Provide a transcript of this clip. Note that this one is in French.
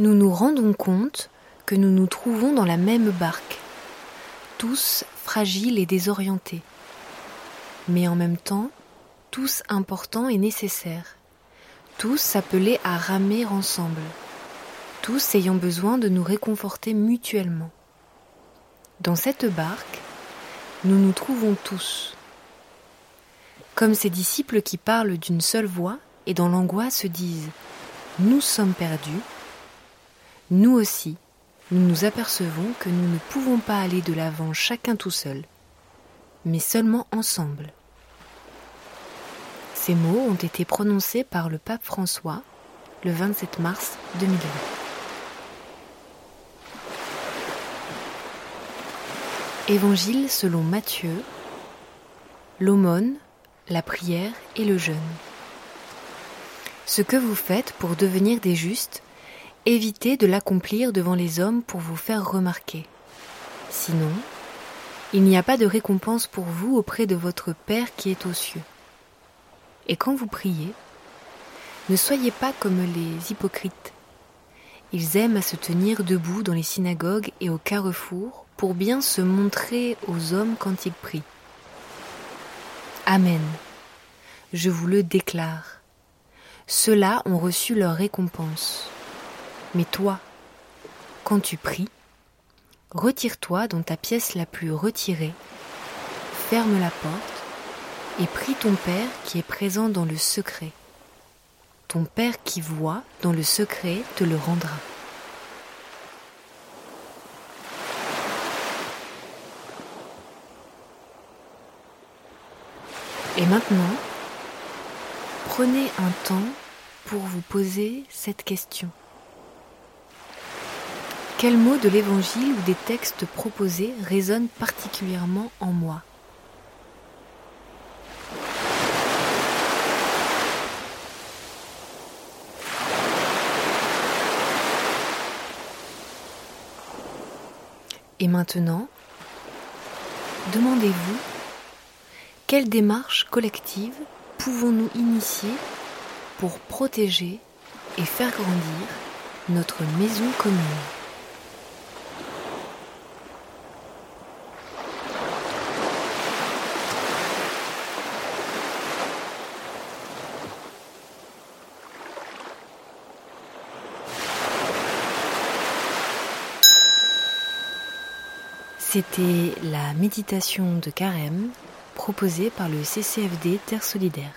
nous nous rendons compte que nous nous trouvons dans la même barque, tous fragiles et désorientés, mais en même temps tous importants et nécessaires, tous appelés à ramer ensemble, tous ayant besoin de nous réconforter mutuellement. Dans cette barque, nous nous trouvons tous, comme ces disciples qui parlent d'une seule voix et dans l'angoisse se disent ⁇ Nous sommes perdus ⁇ nous aussi, nous nous apercevons que nous ne pouvons pas aller de l'avant chacun tout seul, mais seulement ensemble. Ces mots ont été prononcés par le pape François le 27 mars 2020. Évangile selon Matthieu, l'aumône, la prière et le jeûne. Ce que vous faites pour devenir des justes, évitez de l'accomplir devant les hommes pour vous faire remarquer. Sinon, il n'y a pas de récompense pour vous auprès de votre Père qui est aux cieux. Et quand vous priez, ne soyez pas comme les hypocrites. Ils aiment à se tenir debout dans les synagogues et au carrefour pour bien se montrer aux hommes quand ils prient. Amen. Je vous le déclare. Ceux-là ont reçu leur récompense. Mais toi, quand tu pries, retire-toi dans ta pièce la plus retirée, ferme la porte et prie ton Père qui est présent dans le secret. Ton Père qui voit dans le secret te le rendra. Et maintenant, prenez un temps pour vous poser cette question. Quel mot de l'Évangile ou des textes proposés résonne particulièrement en moi? Et maintenant, demandez-vous quelle démarche collective pouvons-nous initier pour protéger et faire grandir notre maison commune? C'était la méditation de carême proposée par le CCFD Terre Solidaire.